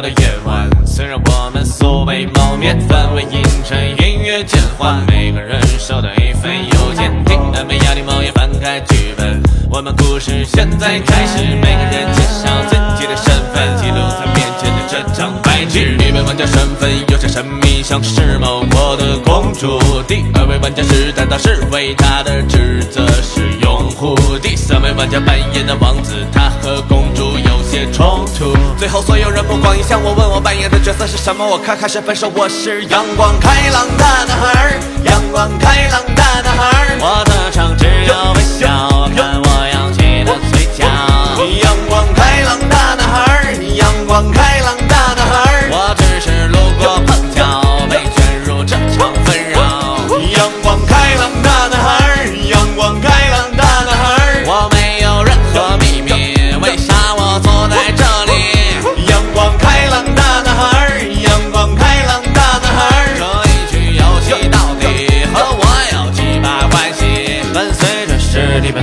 的夜晚，虽然我们素未谋面，氛围阴沉，音乐渐缓，每个人手都一份邮件，听完没压力，猫也翻开剧本，我们故事现在开始，每个人介绍自己的身份，记录在面前的这张白纸。第一位玩家身份有些神秘，像是某国的公主。第二位玩家是担当侍卫，他的职责是拥护。第三位玩家扮演的王子，他和公主有些冲突。最后所有人目光移向我，问我扮演的角色是什么？我开开始分手，我是阳光开朗大男孩，阳光开朗大男孩。我的唱只有微笑，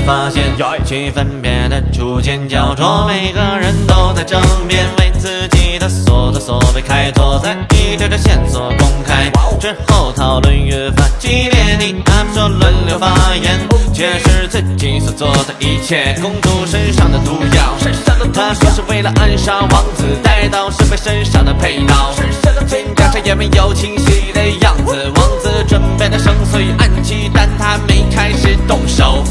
发现，气氛变得逐渐焦灼，每个人都在争辩，为自己的所作所为开拓，在一条条线索公开之后，讨论越发激烈。你他们说轮流发言，解释自己所做的一切。公主身上的毒药，她说是为了暗杀王子，带到侍卫身上的配刀。金甲上也没有清晰的样子，王子准备的绳索与暗器，但他没开始动手。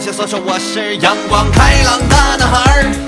什么。我开开心所说我是阳光开朗的男孩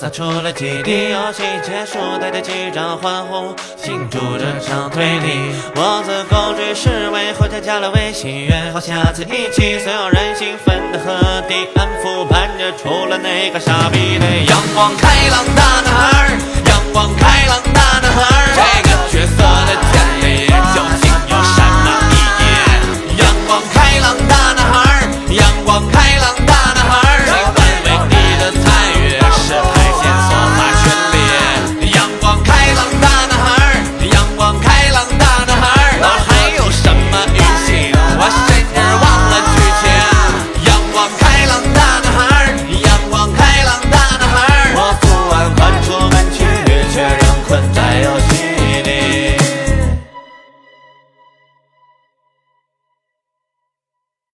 洒出了几滴。游戏结束，大家击掌欢呼，庆祝这场推理。王子公主侍卫后家加了微信，约好下次一起。所有人兴奋的和地安抚盼着，除了那个傻逼的阳光开朗大，Bandana